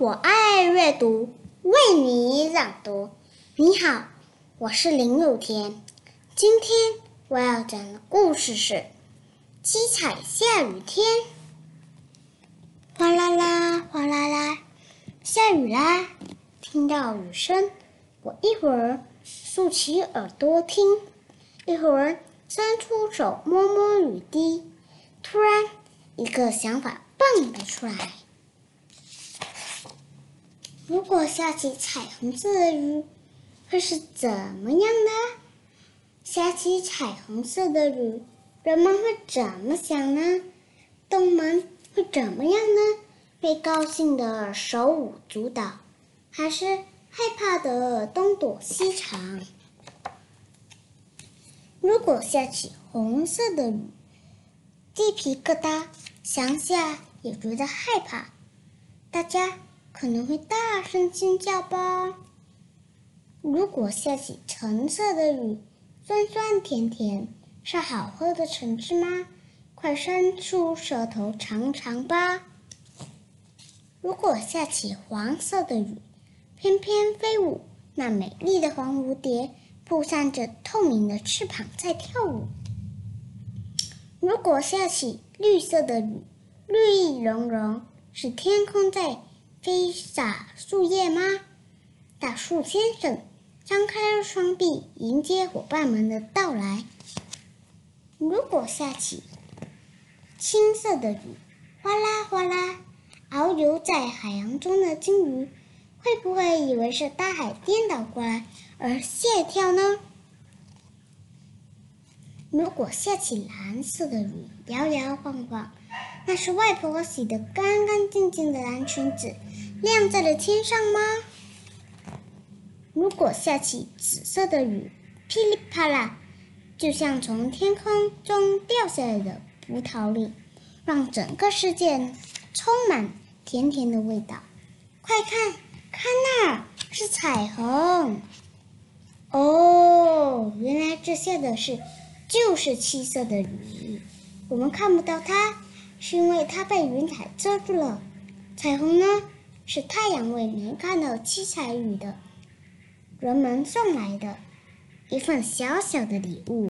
我爱阅读，为你朗读。你好，我是林有田。今天我要讲的故事是《七彩下雨天》。哗啦啦，哗啦啦，下雨啦！听到雨声，我一会儿竖起耳朵听，一会儿伸出手摸摸雨滴。突然，一个想法蹦了出来。如果下起彩虹色的雨，会是怎么样呢？下起彩虹色的雨，人们会怎么想呢？动物们会怎么样呢？会高兴的手舞足蹈，还是害怕的东躲西藏？如果下起红色的雨，鸡皮疙瘩，想想也觉得害怕。大家。可能会大声尖叫吧。如果下起橙色的雨，酸酸甜甜，是好喝的橙汁吗？快伸出舌头尝尝吧。如果下起黄色的雨，翩翩飞舞，那美丽的黄蝴蝶扑扇着透明的翅膀在跳舞。如果下起绿色的雨，绿意融融，是天空在。飞洒树叶吗？大树先生张开了双臂，迎接伙伴们的到来。如果下起青色的雨，哗啦哗啦，遨游在海洋中的鲸鱼会不会以为是大海颠倒过来而吓跳呢？如果下起蓝色的雨，摇摇晃晃，那是外婆洗得干干净净的蓝裙子。亮在了天上吗？如果下起紫色的雨，噼里啪啦，就像从天空中掉下来的葡萄粒，让整个世界充满甜甜的味道。快看，看那儿是彩虹！哦，原来这下的是就是七色的雨。我们看不到它，是因为它被云彩遮住了。彩虹呢？是太阳为能看到七彩雨的人们送来的一份小小的礼物。